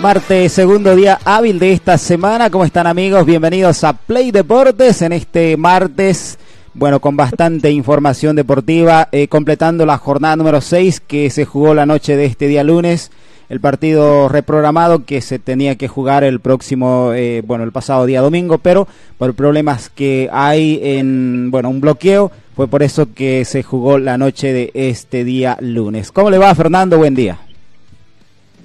Martes, segundo día hábil de esta semana. ¿Cómo están amigos? Bienvenidos a Play Deportes en este martes. Bueno, con bastante información deportiva, eh, completando la jornada número 6 que se jugó la noche de este día lunes. El partido reprogramado que se tenía que jugar el próximo, eh, bueno, el pasado día domingo, pero por problemas que hay en, bueno, un bloqueo, fue por eso que se jugó la noche de este día lunes. ¿Cómo le va, Fernando? Buen día.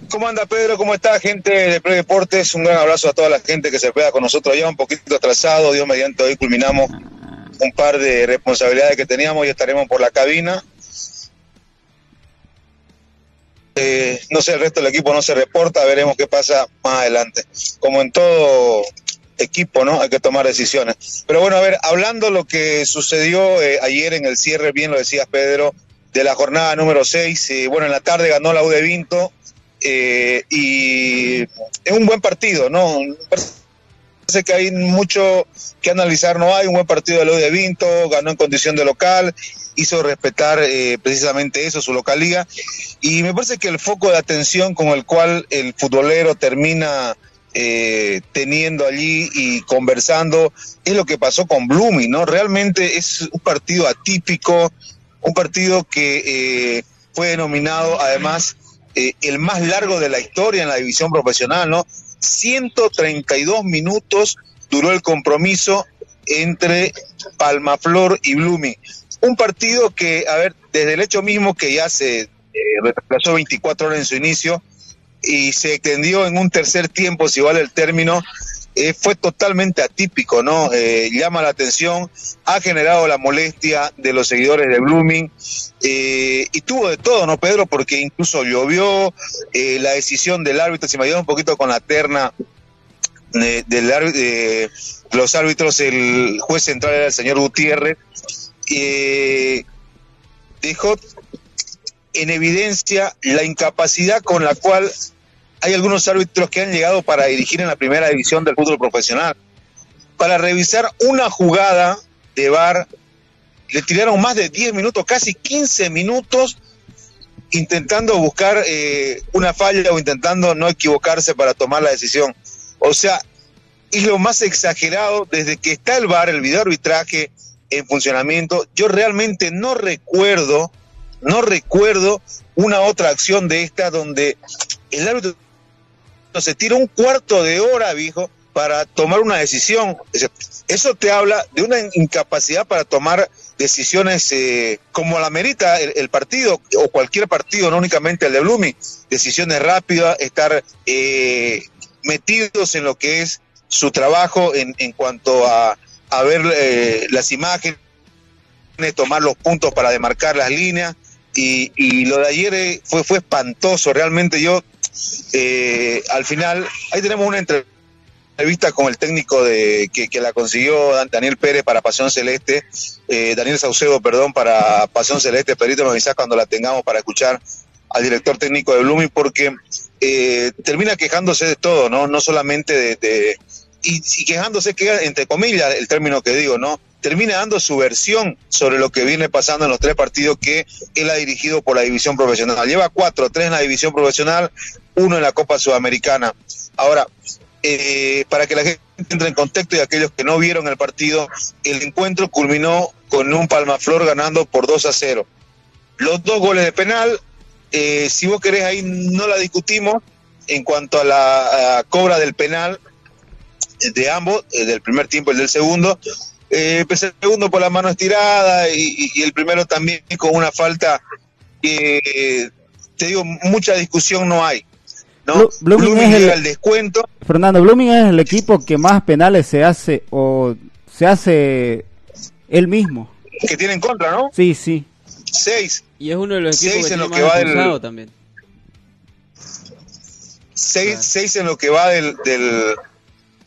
¿Cómo anda Pedro? ¿Cómo está gente de Play Deportes? Un gran abrazo a toda la gente que se queda con nosotros ya un poquito atrasado. Dios mediante hoy culminamos un par de responsabilidades que teníamos y estaremos por la cabina. Eh, no sé, el resto del equipo no se reporta, veremos qué pasa más adelante. Como en todo equipo, ¿no? Hay que tomar decisiones. Pero bueno, a ver, hablando lo que sucedió eh, ayer en el cierre, bien lo decías Pedro, de la jornada número 6, eh, bueno, en la tarde ganó la U de Vinto eh, y es un buen partido, ¿no? Parece que hay mucho que analizar, no hay un buen partido de lo de Vinto, ganó en condición de local, hizo respetar eh, precisamente eso, su localía, y me parece que el foco de atención con el cual el futbolero termina eh, teniendo allí y conversando es lo que pasó con Blooming, ¿no? Realmente es un partido atípico, un partido que fue denominado además eh, el más largo de la historia en la división profesional, ¿no? 132 minutos duró el compromiso entre Palmaflor y Blooming. Un partido que, a ver, desde el hecho mismo que ya se eh, retrasó 24 horas en su inicio y se extendió en un tercer tiempo, si vale el término, eh, fue totalmente atípico, ¿no? Eh, llama la atención, ha generado la molestia de los seguidores de Blooming eh, y tuvo de todo, ¿no, Pedro? Porque incluso llovió, la decisión del árbitro, si me ayuda un poquito con la terna de, de los árbitros, el juez central era el señor Gutiérrez, dejó en evidencia la incapacidad con la cual hay algunos árbitros que han llegado para dirigir en la primera división del fútbol profesional. Para revisar una jugada de VAR, le tiraron más de 10 minutos, casi 15 minutos, intentando buscar eh, una falla o intentando no equivocarse para tomar la decisión. O sea, es lo más exagerado desde que está el VAR, el video arbitraje en funcionamiento. Yo realmente no recuerdo, no recuerdo una otra acción de esta donde el árbitro se tira un cuarto de hora, viejo, para tomar una decisión. Eso te habla de una incapacidad para tomar decisiones eh, como la merita el, partido o cualquier partido, no únicamente el de Blooming. Decisiones rápidas, estar eh, metidos en lo que es su trabajo en, en cuanto a, a ver eh, las imágenes, tomar los puntos para demarcar las líneas. Y, y lo de ayer fue, fue espantoso. Realmente yo eh, al final, ahí tenemos una entrevista con el técnico de que, la consiguió Daniel Pérez para Pasión Celeste, eh, Daniel Saucedo, perdón, para Pasión Celeste, Perito me avisás cuando la tengamos para escuchar al director técnico de Blooming, porque eh, termina quejándose de todo, ¿no? No solamente de, y, quejándose, que entre comillas el término que digo, ¿no? termina dando su versión sobre lo que viene pasando en los tres partidos que él ha dirigido por la división profesional. Lleva cuatro, tres en la división profesional, uno en la Copa Sudamericana. Ahora, eh, para que la gente entre en contexto y aquellos que no vieron el partido, el encuentro culminó con un Palmaflor ganando por 2 a 0. Los dos goles de penal, eh, si vos querés ahí no la discutimos en cuanto a la cobra del penal de ambos, eh, del primer tiempo y del segundo, eh, el segundo por la mano estirada y, el primero también con una falta que, te digo, mucha discusión no hay. ¿No? Blooming, es el, descuento. Fernando, Blooming es el equipo que más penales se hace o se hace él mismo. Que tiene en contra, ¿no? Sí, sí. Seis. Y es uno de los equipos que, en lo que va del... también. Seis, en lo que va del,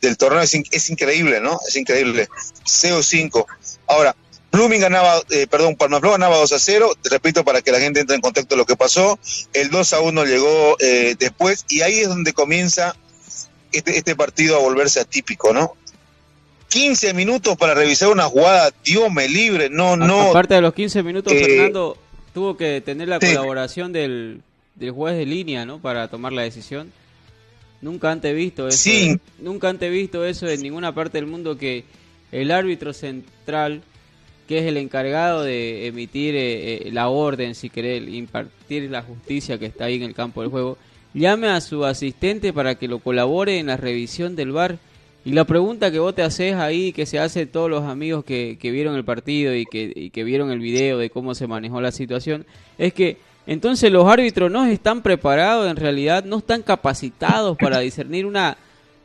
del, torneo es, increíble, ¿no? Es increíble. 6 o 5. Ahora, Blooming ganaba, eh, perdón, Palmaflor ganaba 2 a 0, te repito para que la gente entre en contexto de lo que pasó. El 2 a 1 llegó eh, después y ahí es donde comienza este, este partido a volverse atípico, ¿no? 15 minutos para revisar una jugada, Dios me libre, no, no. Aparte de los 15 minutos, eh, Fernando tuvo que tener la colaboración del, del juez de línea, ¿no? Para tomar la decisión. Nunca antes visto eso. Sí. Nunca antes visto eso en ninguna parte del mundo que el árbitro central, que es el encargado de emitir eh, eh, la orden, si querés, impartir la justicia que está ahí en el campo del juego, llame a su asistente para que lo colabore en la revisión del bar. Y la pregunta que vos te haces ahí, que se hace todos los amigos que, que vieron el partido y que, y que vieron el video de cómo se manejó la situación, es que entonces los árbitros no están preparados, en realidad no están capacitados para discernir una,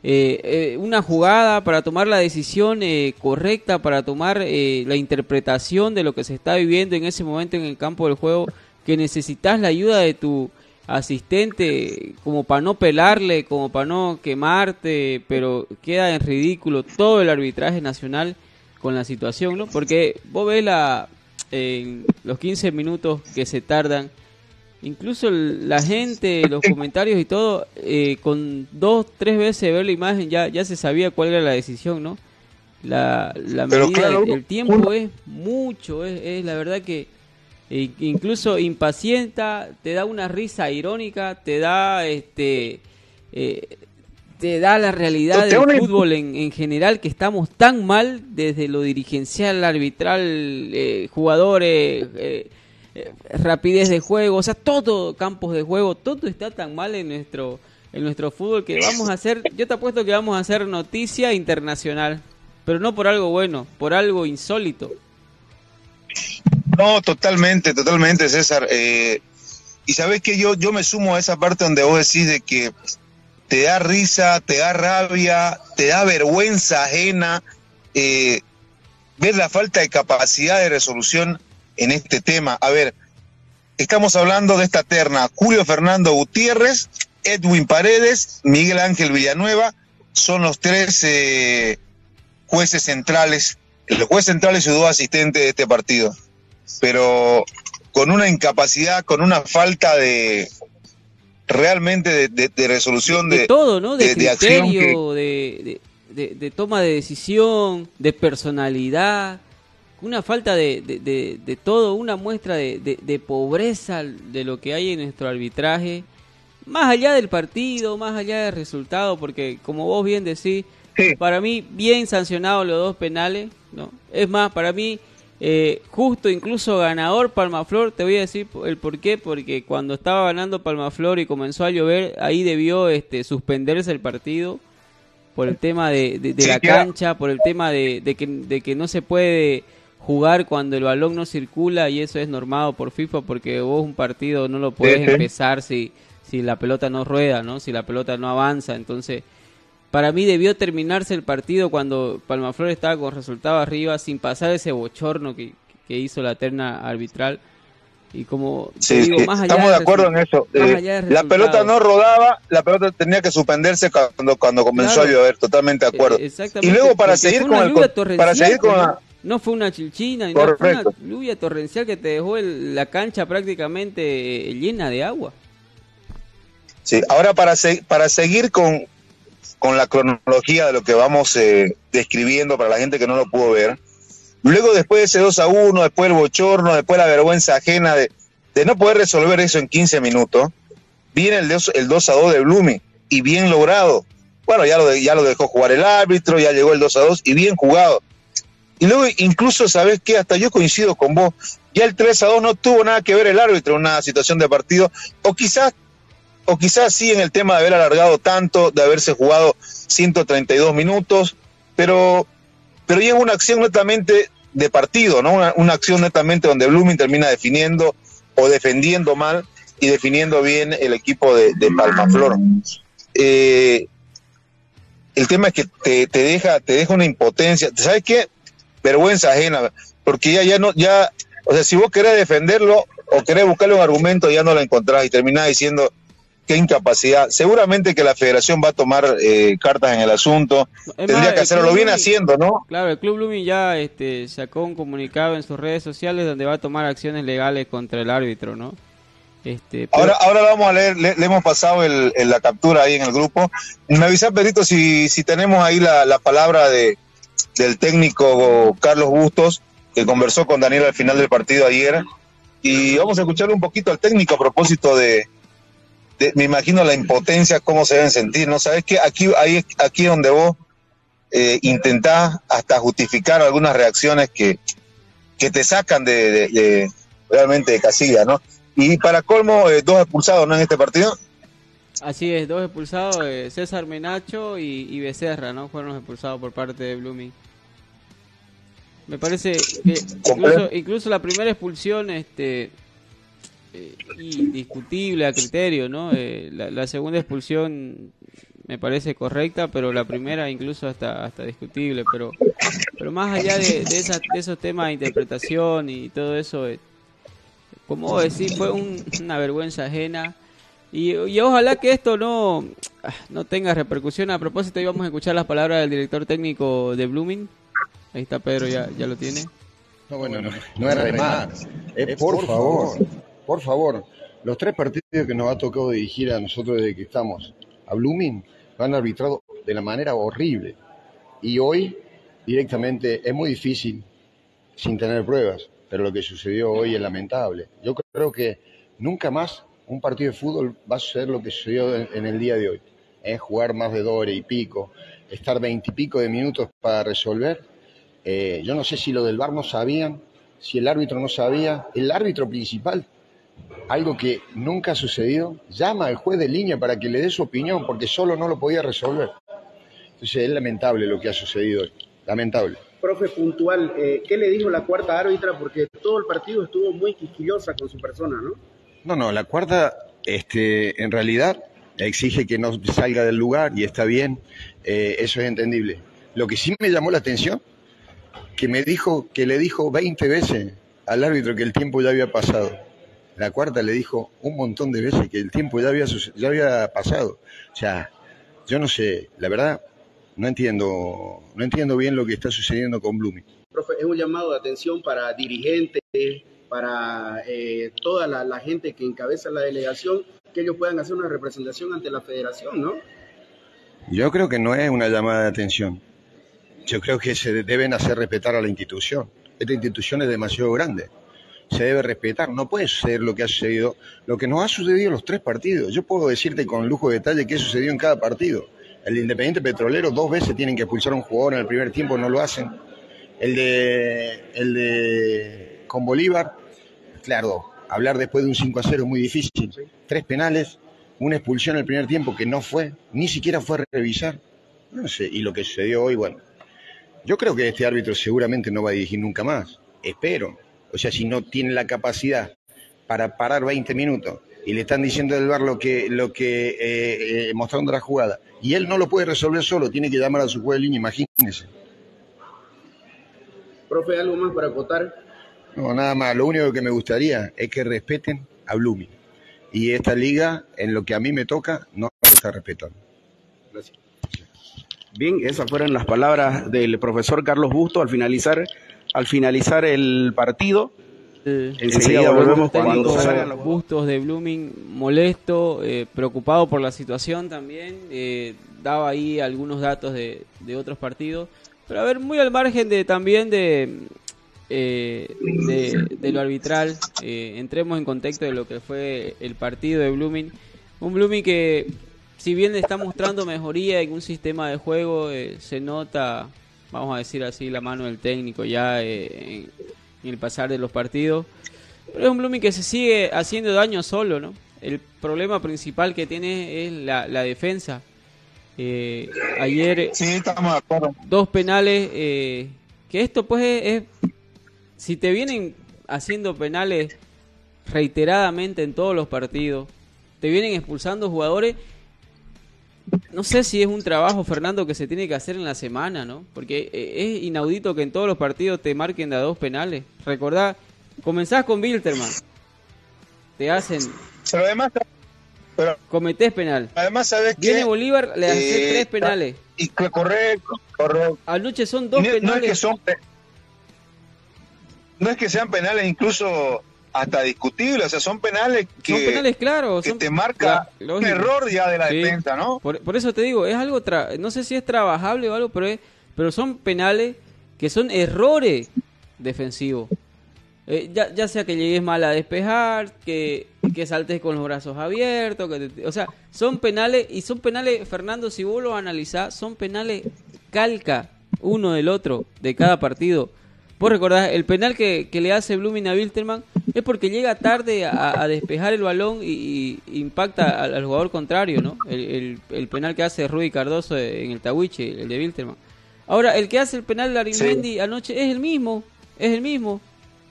eh, eh, una jugada, para tomar la decisión eh, correcta, para tomar la interpretación de lo que se está viviendo en ese momento en el campo del juego, que necesitas la ayuda de tu asistente como para no pelarle, como para no quemarte, pero queda en ridículo todo el arbitraje nacional con la situación, ¿no? Porque vos ves la, los 15 minutos que se tardan, incluso la gente, los comentarios y todo, eh, con dos, tres veces ver la imagen ya, ya se sabía cuál era la decisión, ¿no? La, la medida, el, tiempo es mucho, es, es la verdad que e incluso impacienta, te da una risa irónica, te da este eh, te da la realidad del fútbol en, general que estamos tan mal desde lo dirigencial, arbitral, eh, jugadores, eh, rapidez de juego, o sea, todo campos de juego, todo está tan mal en nuestro en nuestro fútbol que vamos a hacer, yo te apuesto que vamos a hacer noticia internacional, pero no por algo bueno, por algo insólito. No, totalmente, totalmente, César. Eh, y sabes que yo, yo me sumo a esa parte donde vos decís de que te da risa, te da rabia, te da vergüenza ajena eh, ver la falta de capacidad de resolución en este tema. A ver, estamos hablando de esta terna. Julio Fernando Gutiérrez, Edwin Paredes, Miguel Ángel Villanueva, son los tres eh, jueces centrales, el juez central su dos asistentes de este partido pero con una incapacidad, con una falta de realmente de, resolución de, todo, ¿no? De, criterio, de, de, toma de decisión, de personalidad, una falta de, todo, una muestra de, pobreza de lo que hay en nuestro arbitraje, más allá del partido, más allá del resultado, porque como vos bien decís, para mí bien sancionados los dos penales, ¿no? Es más, para mí eh, justo incluso ganador Palmaflor, te voy a decir el por qué, porque cuando estaba ganando Palmaflor y comenzó a llover, ahí debió este, suspenderse el partido por el tema de, la cancha, por el tema de, que, de que no se puede jugar cuando el balón no circula y eso es normado por FIFA porque vos un partido no lo puedes empezar si, si la pelota no rueda, ¿no? si la pelota no avanza, entonces para mí debió terminarse el partido cuando Palmaflor estaba con resultado arriba sin pasar ese bochorno que, hizo la terna arbitral. Y como digo, más allá estamos de acuerdo en eso. Eh, la pelota no rodaba, la pelota tenía que suspenderse cuando, cuando comenzó a llover, totalmente de acuerdo. Y luego para seguir con el, para seguir con la, no fue una chilchina, no, fue una lluvia torrencial que te dejó la cancha prácticamente llena de agua. Sí, ahora para, para seguir con, con la cronología de lo que vamos eh, describiendo para la gente que no lo pudo ver. Luego, después de ese 2 a 1, después el bochorno, después la vergüenza ajena de, no poder resolver eso en 15 minutos, viene el 2, el 2 a 2 de Blooming y bien logrado. Bueno, ya lo, ya lo dejó jugar el árbitro, ya llegó el 2 a 2 y bien jugado. Y luego, incluso, ¿sabes qué? Hasta yo coincido con vos. Ya el 3 a 2 no tuvo nada que ver el árbitro en una situación de partido, o quizás o quizás sí en el tema de haber alargado tanto, de haberse jugado 132 minutos, pero, pero ya es una acción netamente de partido, ¿no? Una, acción netamente donde Blooming termina definiendo o defendiendo mal y definiendo bien el equipo de, de Palmaflor. Eh, el tema es que te, te, deja, te deja una impotencia. ¿Sabes qué? Vergüenza ajena, porque ya, ya no, ya, o sea, si vos querés defenderlo o querés buscarle un argumento, ya no lo encontrás y terminás diciendo, qué incapacidad. Seguramente que la federación va a tomar eh, cartas en el asunto. Tendría que hacerlo, lo viene haciendo, ¿no? Claro, el Club Blooming ya este, sacó un comunicado en sus redes sociales donde va a tomar acciones legales contra el árbitro, ¿no? Este, ahora, ahora vamos a leer, le, hemos pasado el, la captura ahí en el grupo. Me avisa, Perito, si, si tenemos ahí la, la palabra de, del técnico Carlos Bustos, que conversó con Daniel al final del partido ayer. Y vamos a escucharle un poquito al técnico a propósito de, me imagino la impotencia, cómo se deben sentir, ¿no? Sabes que aquí, ahí, aquí donde vos eh, intentás hasta justificar algunas reacciones que, que te sacan de, realmente de casilla, ¿no? Y para colmo, eh, dos expulsados, ¿no? En este partido. Así es, dos expulsados, eh, César Menacho y, Becerra, ¿no? Fueron expulsados por parte de Blooming. Me parece que incluso, incluso la primera expulsión, este, eh, indiscutible a criterio, ¿no? Eh, la, segunda expulsión me parece correcta, pero la primera incluso hasta hasta discutible, pero pero más allá de, de, esos temas de interpretación y todo eso, eh, como decir, fue una vergüenza ajena. Y, ojalá que esto no, no tenga repercusión. A propósito, íbamos a escuchar las palabras del director técnico de Blooming. Ahí está Pedro, ya, ya lo tiene. No, bueno, no, no es remar. Es por favor, por favor. Los tres partidos que nos ha tocado dirigir a nosotros desde que estamos a Blooming lo han arbitrado de la manera horrible. Y hoy, directamente, es muy difícil sin tener pruebas pero lo que sucedió hoy es lamentable. Yo creo que nunca más un partido de fútbol va a suceder lo que sucedió en, el día de hoy. Es jugar más de dos horas y pico, estar veintipico de minutos para resolver. Eh, yo no sé si lo del VAR no sabían, si el árbitro no sabía. El árbitro principal, algo que nunca ha sucedido, llama al juez de línea para que le dé su opinión, porque solo no lo podía resolver. Entonces es lamentable lo que ha sucedido hoy. Lamentable profe, puntual, eh, ¿qué le dijo la cuarta árbitra? Porque todo el partido estuvo muy quisquillosa con su persona, ¿no? No, no, la cuarta, este, en realidad, exige que no salga del lugar y está bien, eh, eso es entendible. Lo que sí me llamó la atención, que me dijo, que le dijo 20 veces al árbitro que el tiempo ya había pasado. La cuarta le dijo un montón de veces que el tiempo ya había, ya había pasado. O sea, yo no sé, la verdad, no entiendo, no entiendo bien lo que está sucediendo con Blooming. Es un llamado de atención para dirigentes, para eh, toda la, gente que encabeza la delegación, que ellos puedan hacer una representación ante la federación, ¿no? Yo creo que no es una llamada de atención. Yo creo que se deben hacer respetar a la institución. Esta institución es demasiado grande. Se debe respetar. No puede ser lo que ha sucedido, lo que nos ha sucedido en los tres partidos. Yo puedo decirte con lujo de detalle qué sucedió en cada partido. El de Independiente Petrolero dos veces tienen que expulsar a un jugador en el primer tiempo, no lo hacen. El de, el de con Bolívar, claro, hablar después de un 5 a 0 es muy difícil. Tres penales, una expulsión en el primer tiempo que no fue, ni siquiera fue a revisar. No sé, y lo que sucedió hoy, bueno, yo creo que este árbitro seguramente no va a dirigir nunca más. Espero. O sea, si no tiene la capacidad para parar 20 minutos y le están diciendo del bar lo que, lo que eh, eh, mostrando la jugada, y él no lo puede resolver solo, tiene que llamar a su juez de línea, imagínese. Profe, ¿algo más para acotar? No, nada más, lo único que me gustaría es que respeten a Blooming. Y esta liga, en lo que a mí me toca, no lo está respetando. Gracias. Bien, esas fueron las palabras del profesor Carlos Busto al finalizar, al finalizar el partido. Enseguida, volvemos cuando salgan los bustos de Blooming, molesto, eh, preocupado por la situación también. Eh, daba ahí algunos datos de, otros partidos. Pero a ver, muy al margen de también de, eh, de, lo arbitral, entremos en contexto de lo que fue el partido de Blooming. Un Blooming que, si bien está mostrando mejoría en un sistema de juego, se nota, vamos a decir así, la mano del técnico ya en en el pasar de los partidos. Pero es un Blooming que se sigue haciendo daño solo, ¿no? El problema principal que tiene es la, defensa. Eh, ayer dos penales, eh, que esto pues es, si te vienen haciendo penales reiteradamente en todos los partidos, te vienen expulsando jugadores, no sé si es un trabajo, Fernando, que se tiene que hacer en la semana, ¿no? Porque eh, es inaudito que en todos los partidos te marquen de a dos penales. Recordá, comenzás con Wilterman. Te hacen. Pero además, pero cometés penal. Además, ¿sabes que Viene Bolívar, le hace eh, tres penales. Y correcto, correcto. Anoche son dos penales. No es, que son, no es que sean penales incluso hasta discutibles, o sea, son penales que, son penales, claro, que te marca un error ya de la defensa, ¿no? Por, por, eso te digo, es algo, no sé si es trabajable o algo, pero, pero son penales que son errores defensivos. Eh, ya, ya, sea que llegues mal a despejar, que, que saltes con los brazos abiertos, que o sea, son penales, y son penales, Fernando, si vos lo analizás, son penales calca uno del otro, de cada partido. Vos recordás, el penal que, que le hace Blooming a Wilterman es porque llega tarde a, despejar el balón y, impacta al, jugador contrario, ¿no? El, el, penal que hace Rudy Cardoso en el Tawiche, el de Wilterman. Ahora, el que hace el penal de Arimendi anoche es el mismo, es el mismo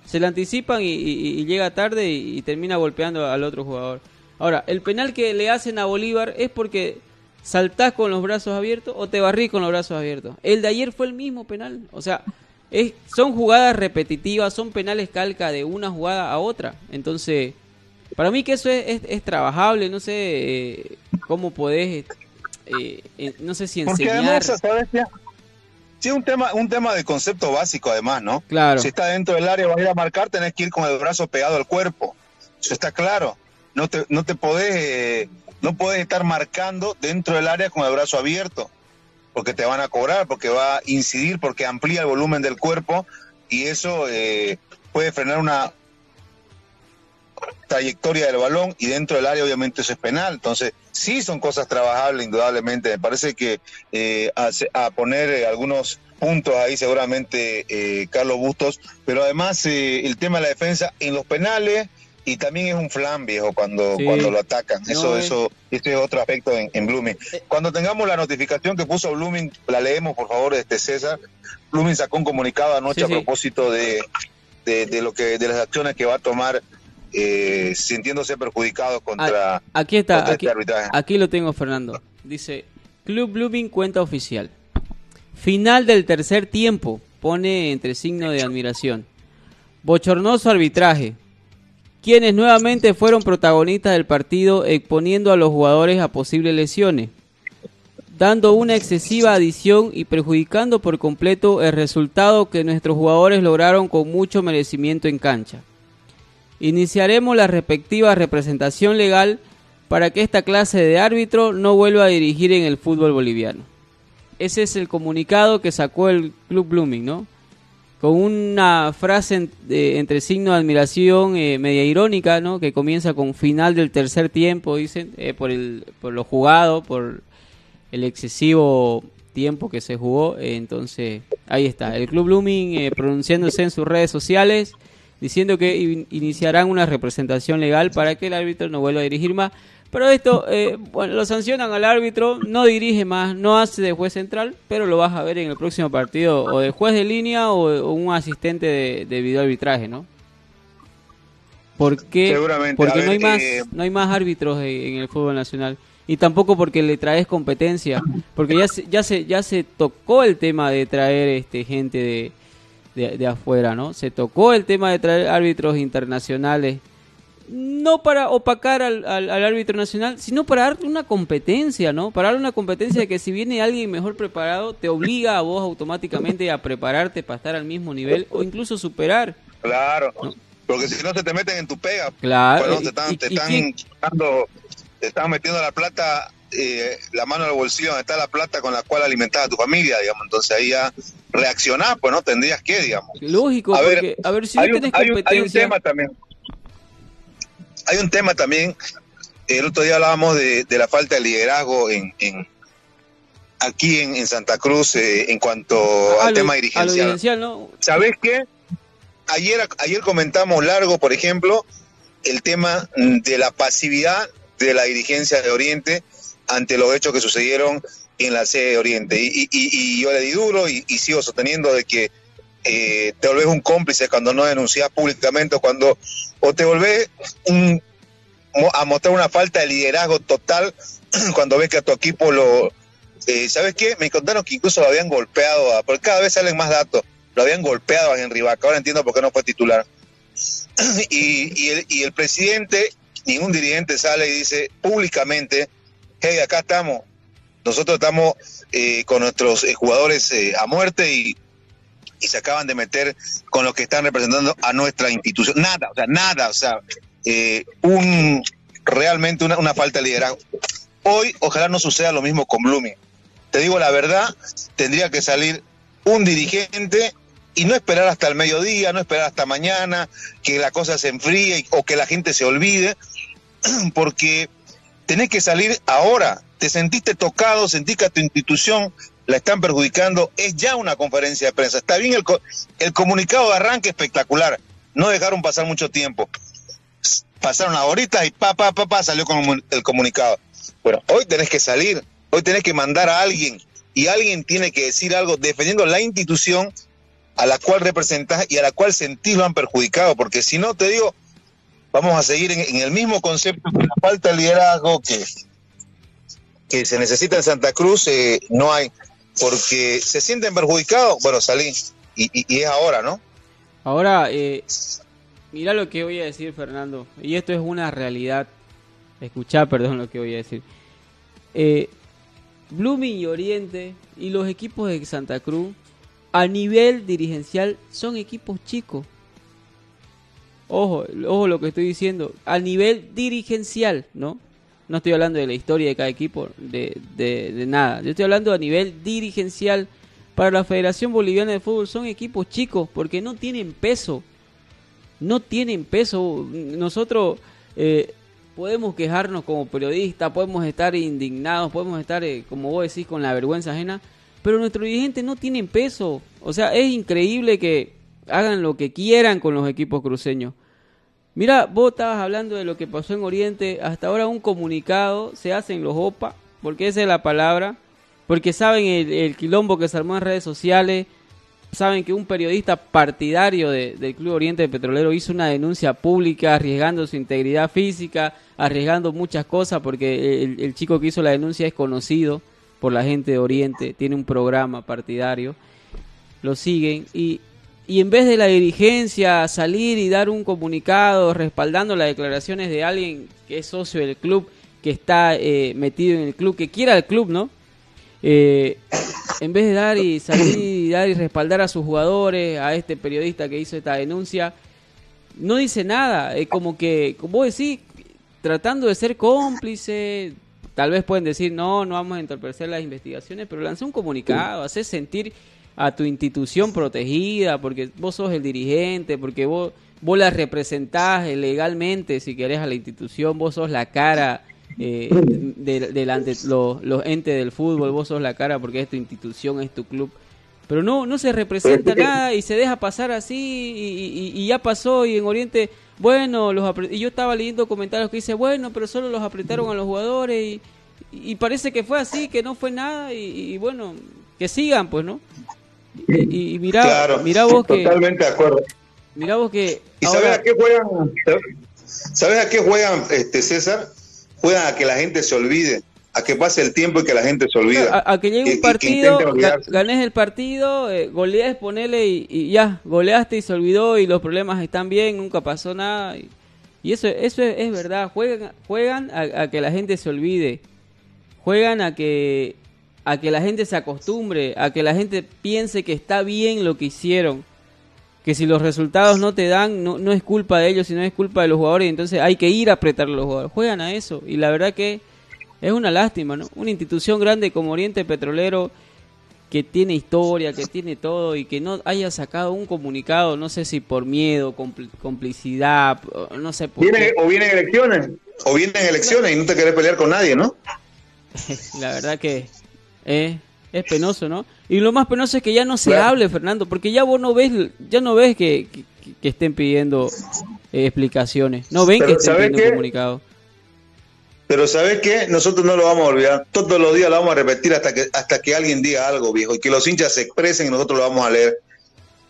se le anticipan y, llega tarde y, termina golpeando al otro jugador. Ahora, el penal que le hacen a Bolívar es porque saltás con los brazos abiertos o te barrís con los brazos abiertos. El de ayer fue el mismo penal. O sea, es, son jugadas repetitivas, son penales calca de una jugada a otra. Entonces, para mí que eso es, es, trabajable, no sé eh, cómo podés, eh, no sé si enseñar. Sí, un tema, un tema de concepto básico además, ¿no? Claro. Si está dentro del área, vas a ir a marcar, tenés que ir con el brazo pegado al cuerpo. Eso está claro. No te, no te podés, no podés estar marcando dentro del área con el brazo abierto, porque te van a cobrar, porque va a incidir, porque amplía el volumen del cuerpo y eso eh, puede frenar una, trayectoria del balón y dentro del área obviamente eso es penal. Entonces, sí son cosas trabajables indudablemente. Me parece que eh, a, poner eh, algunos puntos ahí seguramente eh, Carlos Bustos, pero además el tema de la defensa en los penales y también es un flan viejo cuando, cuando lo atacan. eso, eso, este es otro aspecto en, Blooming. Cuando tengamos la notificación que puso Blooming, la leemos por favor, este César. Blooming sacó un comunicado anoche a propósito de, de, lo que, de las acciones que va a tomar eh, sintiéndose perjudicado contra, aquí está, este aquí, lo tengo, Fernando. Dice, Club Blooming cuenta oficial. Final del tercer tiempo, pone entre signo de admiración. Bochornoso arbitraje. Quienes nuevamente fueron protagonistas del partido exponiendo a los jugadores a posibles lesiones, dando una excesiva adición y perjudicando por completo el resultado que nuestros jugadores lograron con mucho merecimiento en cancha. Iniciaremos la respectiva representación legal para que esta clase de árbitro no vuelva a dirigir en el fútbol boliviano. Ese es el comunicado que sacó el Club Blooming, ¿no? Con una frase entre signo de admiración eh, media irónica, ¿no? Que comienza con final del tercer tiempo, dicen, eh, por, el, por lo jugado, por el excesivo tiempo que se jugó. entonces, ahí está. El Club Blooming eh, pronunciándose en sus redes sociales diciendo que iniciarán una representación legal para que el árbitro no vuelva a dirigir más. Pero esto, eh, bueno, lo sancionan al árbitro, no dirige más, no hace de juez central, pero lo vas a ver en el próximo partido o de juez de línea o, un asistente de, de videoarbitraje, ¿no? ¿Por qué? Porque no hay más, eh, no hay más árbitros en el fútbol nacional y tampoco porque le traes competencia, porque ya se, ya se ya se tocó el tema de traer este gente de de, afuera, ¿no? Se tocó el tema de traer árbitros internacionales, no para opacar al, al, árbitro nacional, sino para darle una competencia, ¿no? Para darle una competencia de que si viene alguien mejor preparado, te obliga a vos automáticamente a prepararte para estar al mismo nivel o incluso superar. Claro, porque si no se te meten en tu pega. Claro. te están, te, están metiendo la plata eh, la mano al bolsillo donde está la plata con la cual alimentar a tu familia, digamos. Entonces ahí ya reaccionar, pues no tendrías que, digamos. Lógico, a ver, a ver si hay, un, hay, un, tema también. Hay un tema también. El otro día hablábamos de, la falta de liderazgo en, aquí en, Santa Cruz eh, en cuanto al tema dirigencial. ¿no? ¿Sabes qué? Ayer, ayer comentamos largo, por ejemplo, el tema de la pasividad de la dirigencia de Oriente ante los hechos que sucedieron en la sede de Oriente. Y, yo le di duro y, sigo sosteniendo de que eh, te volvés un cómplice cuando no denuncias públicamente o cuando o te volvés a mostrar una falta de liderazgo total cuando ves que a tu equipo lo... Eh, ¿Sabes qué? Me contaron que incluso lo habían golpeado, porque cada vez salen más datos, lo habían golpeado a Henry Vaca, ahora entiendo por qué no fue titular. y, el, y el presidente ningún dirigente sale y dice públicamente, hey, acá estamos, nosotros estamos eh, con nuestros eh, jugadores a muerte y, y, se acaban de meter con los que están representando a nuestra institución. Nada, o sea, nada, o sea, un realmente una, una falta de liderazgo. Hoy ojalá no suceda lo mismo con Blooming. Te digo la verdad, tendría que salir un dirigente y no esperar hasta el mediodía, no esperar hasta mañana, que la cosa se enfríe o que la gente se olvide, porque tenés que salir ahora. Te sentiste tocado, sentís que a tu institución la están perjudicando, es ya una conferencia de prensa. Está bien el, el comunicado de arranque espectacular, no dejaron pasar mucho tiempo. Pasaron ahorita y pa, pa, pa, pa, salió con el comunicado. Bueno, hoy tenés que salir, hoy tenés que mandar a alguien y alguien tiene que decir algo defendiendo la institución a la cual representas y a la cual sentís lo han perjudicado, porque si no, te digo, vamos a seguir en, el mismo concepto que la falta de liderazgo que, que se necesita en Santa Cruz, eh, no hay, porque se sienten perjudicados, bueno, salí, y, es ahora, ¿no? Ahora, eh, mira lo que voy a decir, Fernando, y esto es una realidad, escuchá, perdón, lo que voy a decir. Eh, Blooming y Oriente y los equipos de Santa Cruz a nivel dirigencial son equipos chicos. Ojo, ojo lo que estoy diciendo. A nivel dirigencial, ¿no? No estoy hablando de la historia de cada equipo, de, de, nada. Yo estoy hablando a nivel dirigencial. Para la Federación Boliviana de Fútbol son equipos chicos porque no tienen peso. No tienen peso. Nosotros eh, podemos quejarnos como periodistas, podemos estar indignados, podemos estar, eh, como vos decís, con la vergüenza ajena pero nuestros dirigentes no tienen peso. O sea, es increíble que hagan lo que quieran con los equipos cruceños. Mira, vos estabas hablando de lo que pasó en Oriente. Hasta ahora un comunicado se hace en los OPA, porque esa es la palabra, porque saben el, quilombo que se armó en redes sociales, saben que un periodista partidario del Club Oriente Petrolero hizo una denuncia pública arriesgando su integridad física, arriesgando muchas cosas, porque el chico que hizo la denuncia es conocido por la gente de Oriente, tiene un programa partidario, lo siguen y, y en vez de la dirigencia salir y dar un comunicado respaldando las declaraciones de alguien que es socio del club, que está eh, metido en el club, que quiera el club, ¿no? Eh, en vez de dar y salir y dar y respaldar a sus jugadores, a este periodista que hizo esta denuncia, no dice nada, es como que, como decís, tratando de ser cómplice, Tal vez pueden decir, no, no vamos a entorpecer las investigaciones, pero lanza un comunicado, hace sentir a tu institución protegida, porque vos sos el dirigente, porque vos, vos la representás legalmente, si querés, a la institución, vos sos la cara eh, delante de, los, entes del fútbol, vos sos la cara porque es tu institución, es tu club. Pero no, no se representa nada y se deja pasar así y, y ya pasó y en Oriente bueno, los y yo estaba leyendo comentarios que dice, bueno, pero solo los apretaron a los jugadores y, parece que fue así, que no fue nada y, bueno, que sigan, pues, ¿no? Y, mira, mira vos que... Totalmente de acuerdo. Mira vos que... ¿Y sabes a qué juegan? ¿Sabes a qué juegan, este César? Juegan a que la gente se olvide a que pase el tiempo y que la gente se olvide. A, que llegue un partido, ganes el partido, eh, golees, ponele y, ya, goleaste y se olvidó y los problemas están bien, nunca pasó nada. Y, eso, eso es, verdad, juegan, juegan a, que la gente se olvide, juegan a que, a que la gente se acostumbre, a que la gente piense que está bien lo que hicieron. Que si los resultados no te dan, no, no es culpa de ellos, sino es culpa de los jugadores, entonces hay que ir a apretar a los jugadores. Juegan a eso. Y la verdad que es una lástima, ¿no? Una institución grande como Oriente Petrolero que tiene historia, que tiene todo y que no haya sacado un comunicado, no sé si por miedo, complicidad, no sé por qué. O vienen elecciones, o vienen elecciones y no te querés pelear con nadie, ¿no? La verdad que es penoso, ¿no? Y lo más penoso es que ya no se hable, Fernando, porque ya vos no ves, ya no ves que, estén pidiendo eh, explicaciones, no ven que estén pidiendo comunicados. Pero ¿sabes qué? Nosotros no lo vamos a olvidar. Todos los días lo vamos a repetir hasta que, hasta que alguien diga algo, viejo, y que los hinchas se expresen y nosotros lo vamos a leer.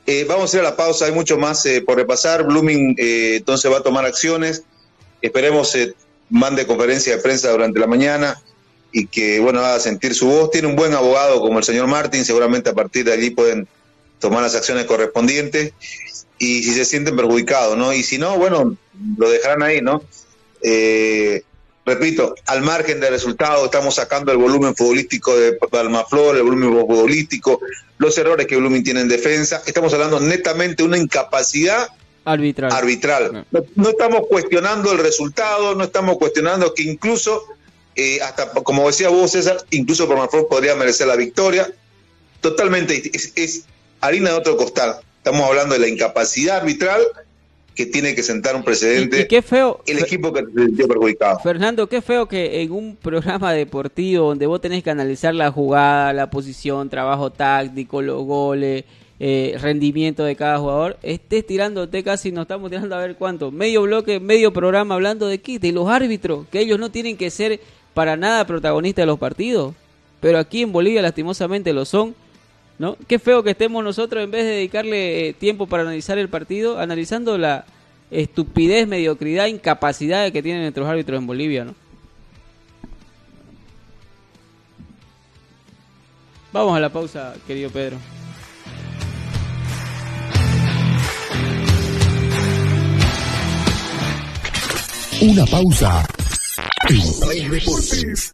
Eh, vamos a hacer la pausa, hay mucho más eh, por repasar. Blooming eh, entonces va a tomar acciones. Esperemos mande conferencia de prensa durante la mañana y que, bueno, haga sentir su voz. Tiene un buen abogado como el señor Martín, seguramente a partir de allí pueden tomar las acciones correspondientes y si se sienten perjudicados, ¿no? Y si no, bueno, lo dejarán ahí, ¿no? Eh, repito, al margen del resultado, estamos sacando el volumen futbolístico de Palmaflor, el volumen futbolístico, los errores que Blooming tiene en defensa. Estamos hablando netamente de una incapacidad arbitral. arbitral. No. estamos cuestionando el resultado, no estamos cuestionando que incluso, eh, hasta como decía vos, César, incluso Palmaflor podría merecer la victoria. Totalmente, es harina de otro costal. Estamos hablando de la incapacidad arbitral que tiene que sentar un precedente. Y, qué feo. El equipo que se perjudicado. Fernando, qué feo que en un programa deportivo donde vos tenés que analizar la jugada, la posición, trabajo táctico, los goles, eh, rendimiento de cada jugador, estés tirándote casi, nos estamos tirando a ver cuánto, medio bloque, medio programa hablando de qué, de los árbitros, que ellos no tienen que ser para nada protagonistas de los partidos, pero aquí en Bolivia lastimosamente lo son ¿no? Qué feo que estemos nosotros en vez de dedicarle eh, tiempo para analizar el partido, analizando la estupidez, mediocridad, incapacidad que tienen nuestros árbitros en Bolivia, ¿no? Vamos a la pausa, querido Pedro. Una pausa. Play Deportes.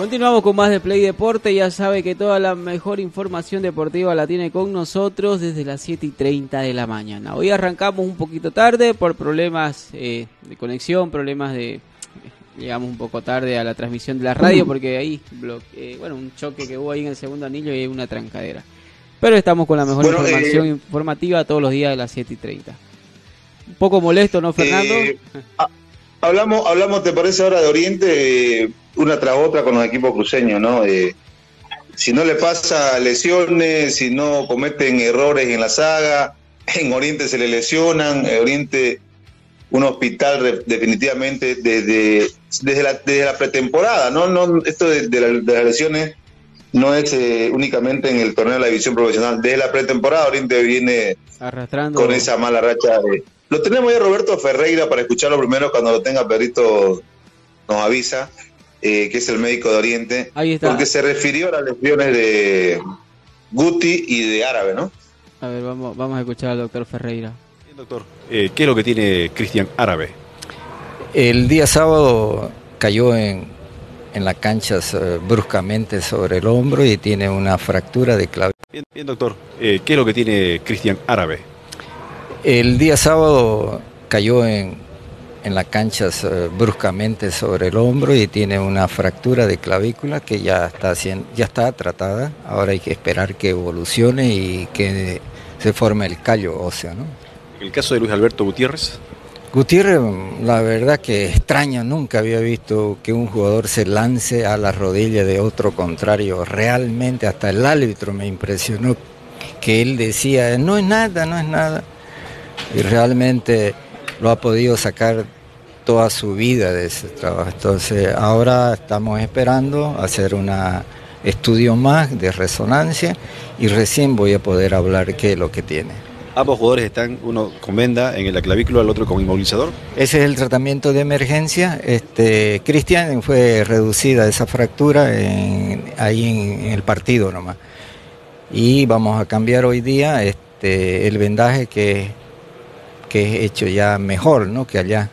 Continuamos con más de Play Deporte. Ya sabe que toda la mejor información deportiva la tiene con nosotros desde las 7 y 30 de la mañana. Hoy arrancamos un poquito tarde por problemas eh, de conexión, problemas de llegamos un poco tarde a la transmisión de la radio porque ahí, eh, bueno, un choque que hubo ahí en el segundo anillo y hay una trancadera. Pero estamos con la mejor información eh, informativa todos los días de las 7 y 30. Un poco molesto, ¿no, Fernando? hablamos, hablamos, ¿te parece ahora de Oriente una tras otra con los equipos cruceños, ¿no? si no le pasa lesiones, si no cometen errores en la saga, en Oriente se le lesionan, Oriente un hospital definitivamente desde, desde, la, desde la pretemporada, ¿no? no esto de, las lesiones no es eh, únicamente en el torneo de la división profesional, desde la pretemporada Oriente viene arrastrando con esa mala racha. Lo tenemos ya Roberto Ferreira para escucharlo primero cuando lo tenga Perito nos avisa, eh, que es el médico de Oriente, Ahí está. porque se refirió a las lesiones de Guti y de Árabe, ¿no? A ver, vamos, vamos a escuchar al doctor Ferreira doctor, eh, ¿qué es lo que tiene Cristian Árabe? El día sábado cayó en, en la cancha bruscamente sobre el hombro y tiene una fractura de clavícula. Bien, doctor, eh, ¿qué es lo que tiene Cristian Árabe? El día sábado cayó en, en la cancha bruscamente sobre el hombro y tiene una fractura de clavícula que ya está, ya está tratada. Ahora hay que esperar que evolucione y que se forme el callo óseo. ¿no? ¿El caso de Luis Alberto Gutiérrez? Gutiérrez, la verdad que extraño, nunca había visto que un jugador se lance a la rodilla de otro contrario. Realmente hasta el árbitro me impresionó que él decía, no es nada, no es nada. Y realmente lo ha podido sacar toda su vida de ese trabajo. Entonces ahora estamos esperando hacer un estudio más de resonancia y recién voy a poder hablar qué es lo que tiene. Ambos jugadores están, uno con venda en la clavícula, el otro con inmovilizador. Ese es el tratamiento de emergencia. Este, Cristian fue reducida esa fractura ahí en, el partido nomás. Y vamos a cambiar hoy día este, el vendaje que, que es hecho ya mejor ¿no? que allá.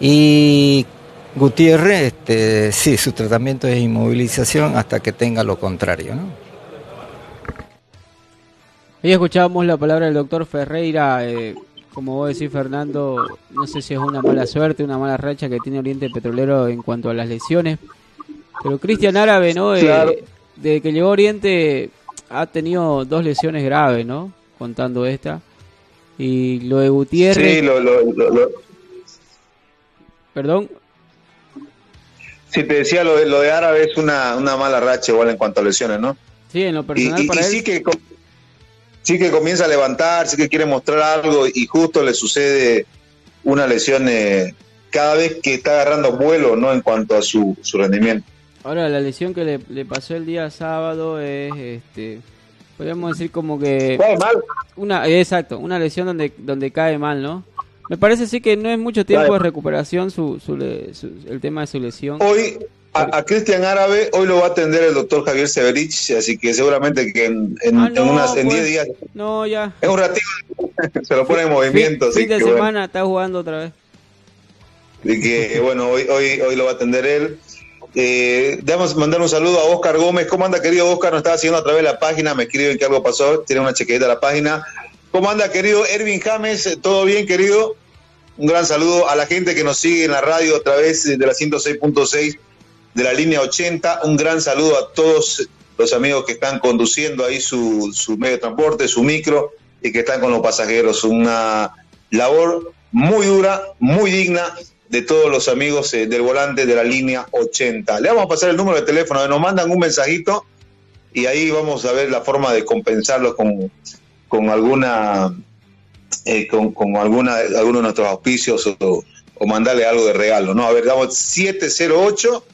Y Gutiérrez, este, sí, su tratamiento es inmovilización hasta que tenga lo contrario. ¿no? Ahí escuchábamos la palabra del doctor Ferreira, eh, como vos decís Fernando, no sé si es una mala suerte, una mala racha que tiene Oriente Petrolero en cuanto a las lesiones, pero Cristian Árabe, ¿no? Eh, desde que llegó Oriente ha tenido dos lesiones graves, ¿no? Contando esta. Y lo de Gutiérrez... Sí, lo, lo, Perdón. Sí, te decía, lo de, lo de Árabe es una, una mala racha igual en cuanto a lesiones, ¿no? Sí, en lo personal para él... Sí que sí que comienza a levantar, sí que quiere mostrar algo y justo le sucede una lesión eh, cada vez que está agarrando vuelo, ¿no? En cuanto a su, su rendimiento. Ahora, la lesión que le, pasó el día sábado es, este, podríamos decir como que... Cae mal. Una, exacto, una lesión donde, donde cae mal, ¿no? Me parece sí que no es mucho tiempo de recuperación su, su, el tema de su lesión. Hoy, a, Cristian Árabe hoy lo va a atender el doctor Javier Severich, así que seguramente que en, en, ah, unas, 10 pues, días. No, ya. Es un ratito, se lo pone en movimiento. Fin, de semana está jugando otra vez. Así que bueno, hoy, hoy, hoy lo va a atender él. Eh, mandar un saludo a Oscar Gómez. ¿Cómo anda, querido Oscar? Nos estaba siguiendo a través de la página. Me escriben que algo pasó. Tiene una chequedita a la página. ¿Cómo anda, querido Ervin James? ¿Todo bien, querido? Un gran saludo a la gente que nos sigue en la radio a través de la 106.6 de la línea 80. Un gran saludo a todos los amigos que están conduciendo ahí su, su medio de transporte, su micro, y que están con los pasajeros. Una labor muy dura, muy digna de todos los amigos eh, del volante de la línea 80. Le vamos a pasar el número de teléfono, nos mandan un mensajito y ahí vamos a ver la forma de compensarlo con, con alguna eh, con, con, alguna alguno de nuestros auspicios o, o mandarle algo de regalo, ¿no? A ver, damos 708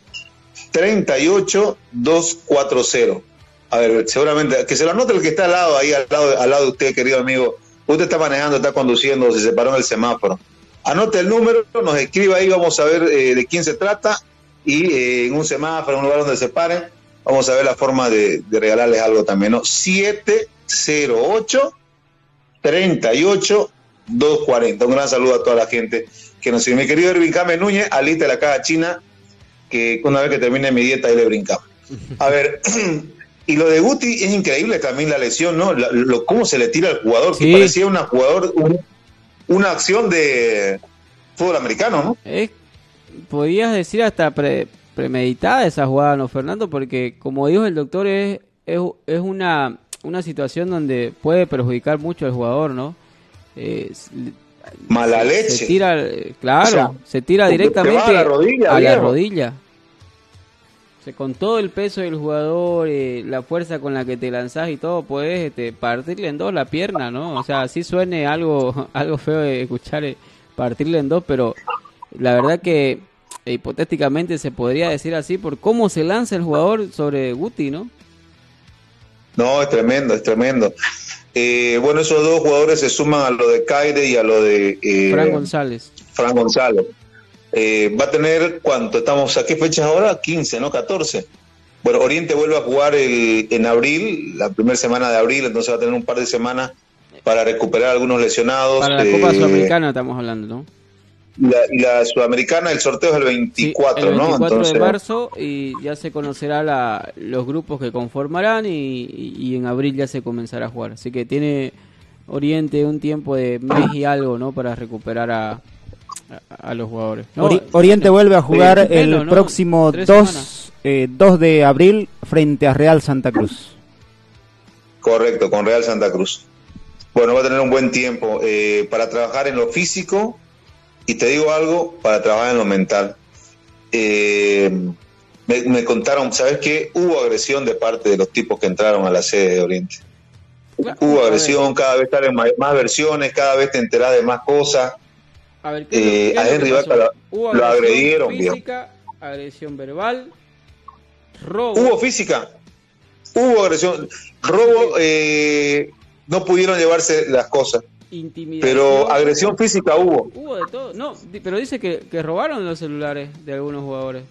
38240. A ver, seguramente, que se lo anote el que está al lado, ahí al lado, al lado de usted, querido amigo. Usted está manejando, está conduciendo, se separó en el semáforo. Anote el número, nos escriba ahí, vamos a ver eh, de quién se trata y eh, en un semáforo, en un lugar donde se paren, vamos a ver la forma de, regalarles algo también, ¿no? 708 38 240. Un gran saludo a toda la gente que nos sigue. Mi querido Ervin Came Núñez, alita de la caja china, que una vez que termine mi dieta ahí le brincamos. A ver, y lo de Guti es increíble también la lesión, ¿no? lo, cómo se le tira al jugador, que parecía una jugador, una acción de fútbol americano, ¿no? podías decir hasta premeditada esa jugada, ¿no, Fernando? Porque como dijo el doctor, es, es, una, una situación donde puede perjudicar mucho al jugador, ¿no? Mala leche. Se tira, claro, se tira directamente a la rodilla. A la rodilla con todo el peso del jugador, eh, la fuerza con la que te lanzás y todo, puedes este, partirle en dos la pierna, ¿no? O sea, así suene algo, algo feo de escuchar eh, partirle en dos, pero la verdad que eh, hipotéticamente se podría decir así por cómo se lanza el jugador sobre Guti, ¿no? No, es tremendo, es tremendo. bueno, esos dos jugadores se suman a lo de Caire y a lo de... Fran González. Fran González. Eh, va a tener, ¿cuánto? Estamos a qué fechas ahora? 15, ¿no? 14. Bueno, Oriente vuelve a jugar el, en abril, la primera semana de abril, entonces va a tener un par de semanas para recuperar algunos lesionados. Para la Copa eh, Sudamericana estamos hablando, ¿no? y la Sudamericana, el sorteo es el 24, el 24 ¿no? de marzo y ya se conocerá la, los grupos que conformarán y, y, en abril ya se comenzará a jugar. Así que tiene Oriente un tiempo de mes y algo, ¿no? Para recuperar a, a, los jugadores. Oriente vuelve a jugar el próximo 2, eh, de abril frente a Real Santa Cruz. Correcto, con Real Santa Cruz. Bueno, va a tener un buen tiempo eh, para trabajar en lo físico y te digo algo, para trabajar en lo mental. Eh, me, contaron, ¿sabes qué? Hubo agresión de parte de los tipos que entraron a la sede de Oriente. Hubo agresión, cada vez salen más, más versiones, cada vez te enteras de más cosas. A ver, ¿qué eh, a Henry lo, agredieron. Física, agresión verbal, robo. Hubo física, hubo agresión, robo, eh, no pudieron llevarse las cosas. Pero agresión física hubo. Hubo de todo. No, pero dice que, que robaron los celulares de algunos jugadores.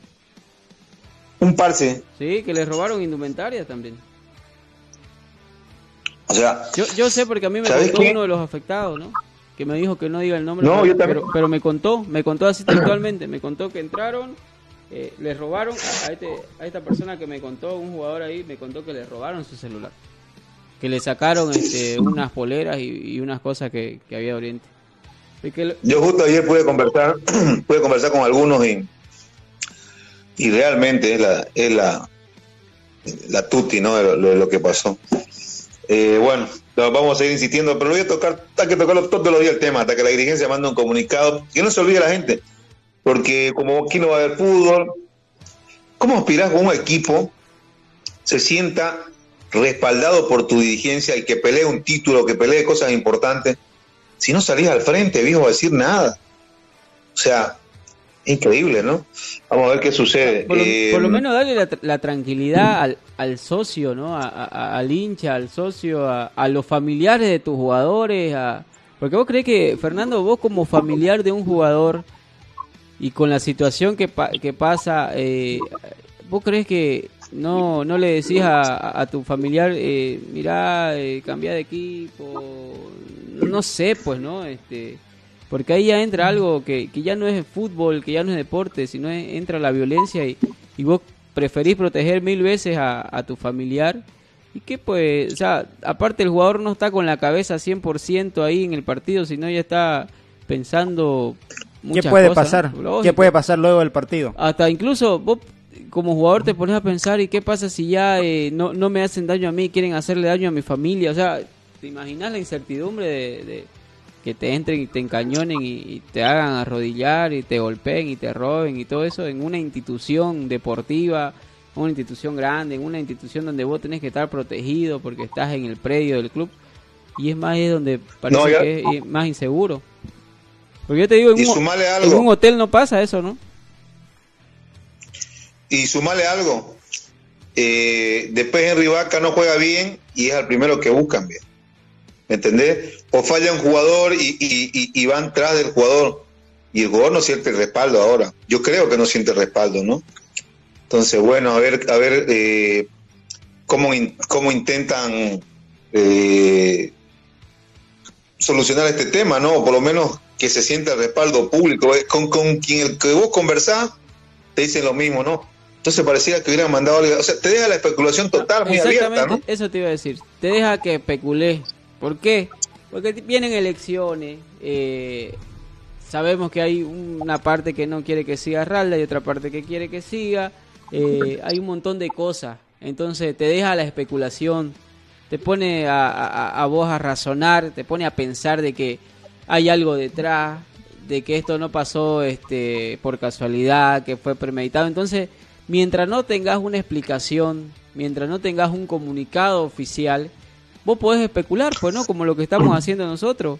Un par, sí. Que les robaron indumentaria también. O sea, yo, yo sé porque a mí me contó uno de los afectados, ¿no? Que me dijo que no diga el nombre. No, yo también. Pero, me contó, me contó así textualmente. me contó que entraron, eh, le robaron a, este, a esta persona que me contó, un jugador ahí, me contó que le robaron su celular. Que le sacaron este, unas poleras y, unas cosas que, que había de Oriente. Yo justo ayer pude conversar, pude conversar con algunos y y realmente es la, es la, la tuti, ¿no? De lo, que pasó. Eh, bueno, vamos a seguir insistiendo, pero lo voy a tocar, hay que tocarlo todos los días el tema, hasta que la dirigencia manda un comunicado, que no se olvide la gente, porque como aquí no va a haber fútbol, ¿cómo aspirás con un equipo se sienta respaldado por tu dirigencia y que pelee un título, que pelee cosas importantes, si no salís al frente, viejo, a decir nada? O sea, Increíble, ¿no? Vamos a ver qué sucede. Por lo, eh, menos darle la, tranquilidad al, al, socio, ¿no? al hincha, al socio, a, los familiares de tus jugadores. A... Porque vos crees que, Fernando, vos como familiar de un jugador y con la situación que, que pasa, eh, vos crees que no, no le decís a, tu familiar, eh, mirá, eh, cambia de equipo, no sé, pues, ¿no? Este porque ahí ya entra algo que, que ya no es fútbol, que ya no es deporte, sino entra la violencia y, y vos preferís proteger mil veces a, tu familiar. Y que pues, o sea, aparte el jugador no está con la cabeza 100% ahí en el partido, sino ya está pensando ¿Qué puede pasar? ¿Qué puede pasar luego del partido? Hasta incluso vos como jugador te pones a pensar y qué pasa si ya eh, no, no me hacen daño a mí, quieren hacerle daño a mi familia. O sea, ¿te imaginas la incertidumbre de que te entren y te encañonen y, te hagan arrodillar y te golpeen y te roben y todo eso en una institución deportiva, una institución grande, en una institución donde vos tenés que estar protegido porque estás en el predio del club y es más es donde parece que es más inseguro. Porque yo te digo, en, un, en un hotel no pasa eso, ¿no? Y sumale algo. Eh, después Henry Vaca no juega bien y es el primero que buscan bien. ¿Me entendés? O falla un jugador y, y, van tras del jugador y el jugador no siente el respaldo ahora. Yo creo que no siente el respaldo, ¿no? Entonces, bueno, a ver, a ver eh, cómo, cómo intentan eh, solucionar este tema, ¿no? Por lo menos que se sienta el respaldo público. Con, con quien el que vos conversás, te dicen lo mismo, ¿no? Entonces parecía que hubieran mandado... O sea, te deja la especulación total, muy abierta, ¿no? Eso te iba a decir. Te deja que especulé ¿Por qué? Porque vienen elecciones, eh, sabemos que hay una parte que no quiere que siga Ralda y otra parte que quiere que siga, eh, hay un montón de cosas, entonces te deja la especulación, te pone a, vos a razonar, te pone a pensar de que hay algo detrás, de que esto no pasó este, por casualidad, que fue premeditado, entonces mientras no tengas una explicación, mientras no tengas un comunicado oficial, vos podés especular, pues no, como lo que estamos haciendo nosotros.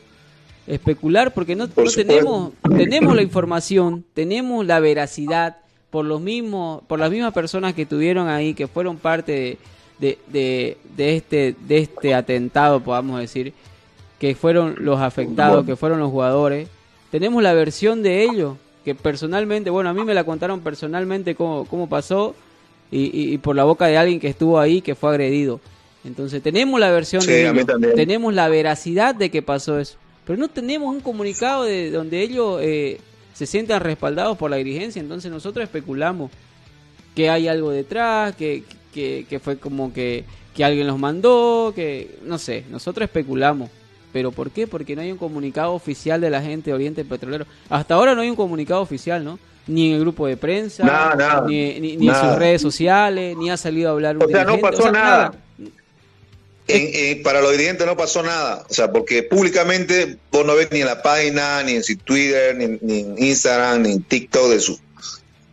Especular porque no, tenemos, tenemos la información, tenemos la veracidad por los mismos, por las mismas personas que estuvieron ahí, que fueron parte de, de, de, este, de este atentado, podamos decir, que fueron los afectados, que fueron los jugadores. Tenemos la versión de ellos, que personalmente, bueno, a mí me la contaron personalmente cómo, cómo pasó y, y por la boca de alguien que estuvo ahí, que fue agredido. Entonces tenemos la versión de ellos, tenemos la veracidad de que pasó eso, pero no tenemos un comunicado de donde ellos eh, se sientan respaldados por la dirigencia, entonces nosotros especulamos que hay algo detrás, que, que, fue como que, que alguien los mandó, que no sé, nosotros especulamos. ¿Pero por qué? Porque no hay un comunicado oficial de la gente de Oriente Petrolero. Hasta ahora no hay un comunicado oficial, ¿no? Ni en el grupo de prensa, ni, ni, en sus redes sociales, ni ha salido a hablar un O sea, no pasó nada para los dirigentes no pasó nada, o sea, porque públicamente vos no ves ni en la página, ni en su Twitter, ni, en Instagram, ni en TikTok de su,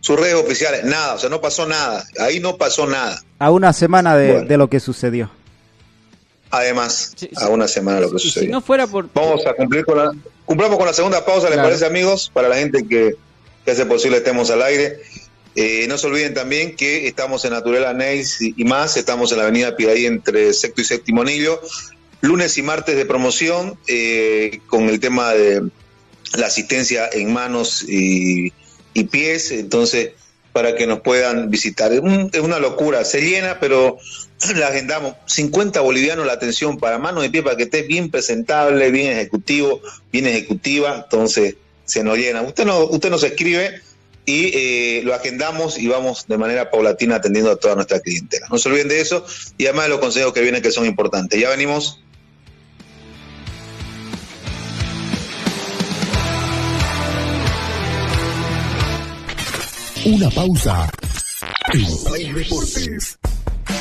sus redes oficiales, nada, o sea, no pasó nada, ahí no pasó nada. A una semana de, lo que sucedió. Además, a una semana de lo que sucedió. Si no fuera por... Vamos a cumplir con la... Cumplamos con la segunda pausa, ¿les parece, amigos? Para la gente que, que hace posible estemos al aire. Eh, no se olviden también que estamos en Naturela Nails y, más, estamos en la avenida Piraí entre sexto y séptimo anillo. lunes y martes de promoción eh, con el tema de la asistencia en manos y, pies, entonces para que nos puedan visitar. Es, una locura, se llena, pero la agendamos. 50 bolivianos la atención para manos y pies para que esté bien presentable, bien ejecutivo, bien ejecutiva, entonces se nos llena. Usted, no, usted nos escribe y eh, lo agendamos y vamos de manera paulatina atendiendo a toda nuestra clientela. No se olviden de eso y además de los consejos que vienen que son importantes. Ya venimos. Una pausa. En Play Deportes.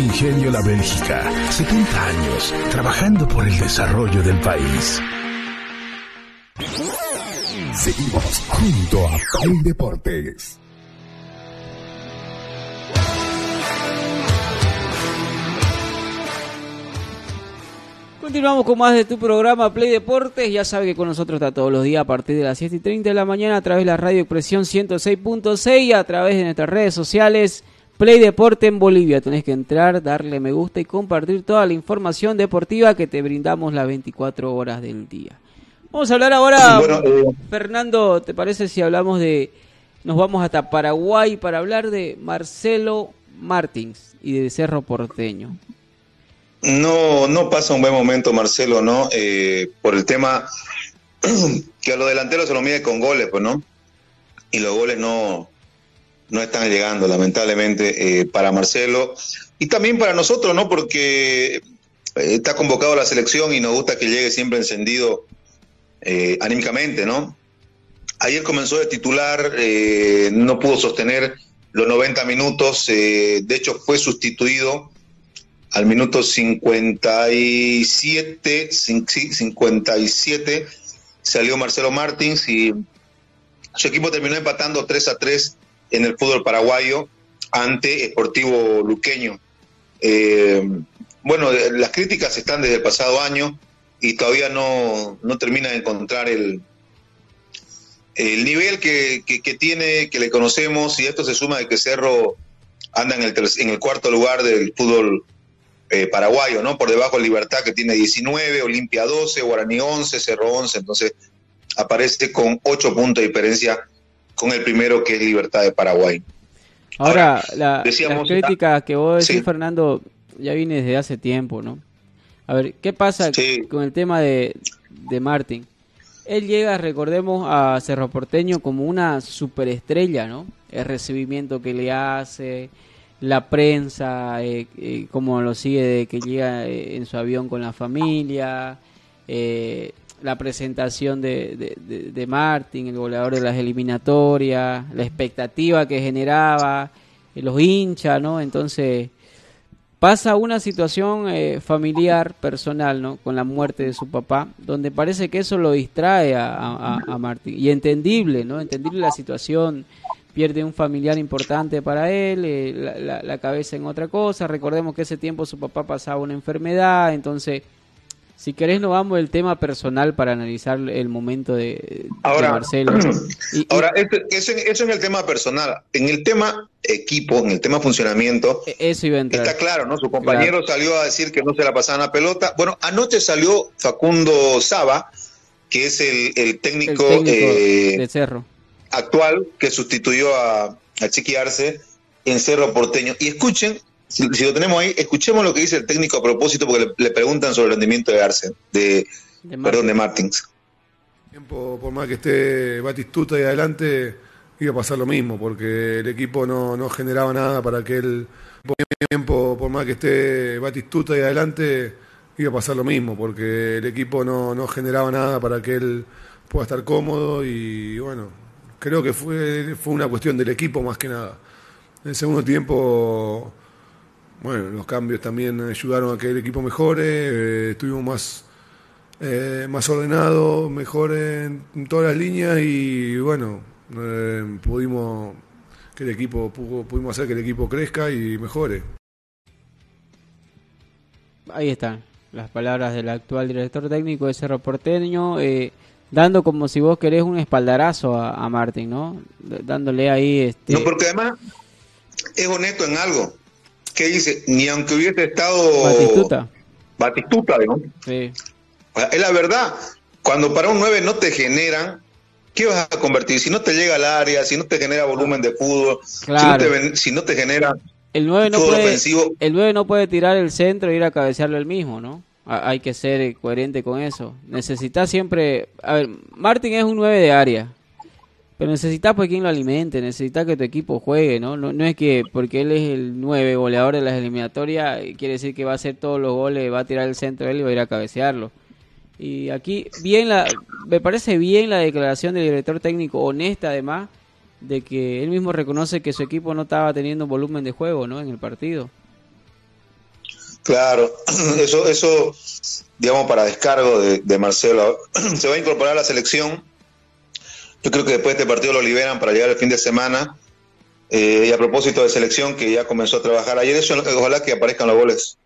Ingenio La Bélgica, 70 años trabajando por el desarrollo del país. Seguimos junto a Play Deportes. Continuamos con más de tu programa Play Deportes. Ya sabe que con nosotros está todos los días a partir de las 7 y 30 de la mañana a través de la radio Expresión 106.6 y a través de nuestras redes sociales Play Deporte en Bolivia. Tenés que entrar, darle me gusta y compartir toda la información deportiva que te brindamos las 24 horas del día. Vamos a hablar ahora, eh, Fernando, ¿te parece si hablamos de... Nos vamos hasta Paraguay para hablar de Marcelo Martins y de Cerro Porteño. No, no pasa un buen momento Marcelo, ¿no? Eh, por el tema que a los delanteros se lo mide con goles, pues, ¿no? Y los goles no, no están llegando, lamentablemente, eh, para Marcelo y también para nosotros, ¿no? Porque eh, está convocado la selección y nos gusta que llegue siempre encendido eh, anímicamente, ¿no? Ayer comenzó de titular, no pudo sostener los 90 minutos, de hecho fue sustituido al minuto 57, 57 salió Marcelo Martins y su equipo terminó empatando 3 a 3 en el fútbol paraguayo ante Esportivo Luqueño. Eh, bueno, las críticas están desde el pasado año y todavía no, no termina de encontrar el, el nivel que, tiene, que le conocemos, y esto se suma de que Cerro anda en el, en el cuarto lugar del fútbol eh, paraguayo, ¿no? Por debajo de Libertad, que tiene 19, Olimpia 12, Guaraní 11, Cerro 11, entonces aparece con 8 puntos de diferencia con el primero que es Libertad de Paraguay. Ahora, la, crítica que vos decís, Fernando, ya viene desde hace tiempo, ¿no? A ver, ¿qué pasa con el tema de, de Martín? Él llega, recordemos, a Cerro Porteño como una superestrella, ¿no? El recibimiento que le hace, la prensa, eh, eh como lo sigue de que llega eh, en su avión con la familia, eh, la presentación de, de, Martin, el goleador de las eliminatorias, la expectativa que generaba, eh, los hinchas, ¿no? Entonces pasa una situación eh, familiar, personal, ¿no? Con la muerte de su papá, donde parece que eso lo distrae a, a, Martín. Y entendible, ¿no? Entendible la situación. Pierde un familiar importante para él, eh, la, la cabeza en otra cosa. Recordemos que ese tiempo su papá pasaba una enfermedad, entonces si querés, nos vamos del tema personal para analizar el momento de, ahora, Marcelo. ahora, eso, en el tema personal. En el tema equipo, en el tema funcionamiento, e, eso iba a entrar. está claro, ¿no? Su compañero salió a decir que no se la pasaban la pelota. Bueno, anoche salió Facundo Saba, que es el, técnico, eh, de Cerro. actual que sustituyó a, a Chiqui Arce en Cerro Porteño. Y escuchen si, lo tenemos ahí, escuchemos lo que dice el técnico a propósito porque le, preguntan sobre el rendimiento de Arce, de, perdón, de Martins. por más que esté Batistuta ahí adelante, iba a pasar lo mismo, porque el equipo no, no generaba nada para que él, tiempo, por más que esté Batistuta ahí adelante, iba a pasar lo mismo, porque el equipo no, no generaba nada para que él pueda estar cómodo y bueno, creo que fue, fue una cuestión del equipo más que nada. En el segundo tiempo, bueno, los cambios también ayudaron a que el equipo mejore, eh, estuvimos más, eh, más ordenados, mejor en, todas las líneas y bueno, eh, pudimos que el equipo pudimos hacer que el equipo crezca y mejore. Ahí están las palabras del actual director técnico de Cerro Porteño. Eh, dando como si vos querés un espaldarazo a, a Martín, ¿no? Dándole ahí este... No, porque además es honesto en algo. Que dice, ni aunque hubiese estado... Batistuta. Batistuta, ¿no? Sí. Es la verdad, cuando para un 9 no te generan, ¿qué vas a convertir? Si no te llega al área, si no te genera volumen de fútbol, claro. si, no te, si no te genera... El 9 no, puede, el 9 no puede tirar el centro e ir a cabecearlo el mismo, ¿no? hay que ser coherente con eso. Necesita siempre... A ver, Martín es un 9 de área. Pero necesitas pues quien lo alimente, necesita que tu equipo juegue, ¿no? ¿no? es que porque él es el 9 goleador de las eliminatorias, quiere decir que va a hacer todos los goles, va a tirar el centro él y va a ir a cabecearlo. Y aquí, bien la, me parece bien la declaración del director técnico, honesta además, de que él mismo reconoce que su equipo no estaba teniendo volumen de juego, ¿no? En el partido. Claro, eso, eso digamos, para descargo de, Marcelo. Se va a incorporar a la selección. Yo creo que después de este partido lo liberan para llegar el fin de semana. Eh, y a propósito de selección, que ya comenzó a trabajar ayer, eso, ojalá que aparezcan los goles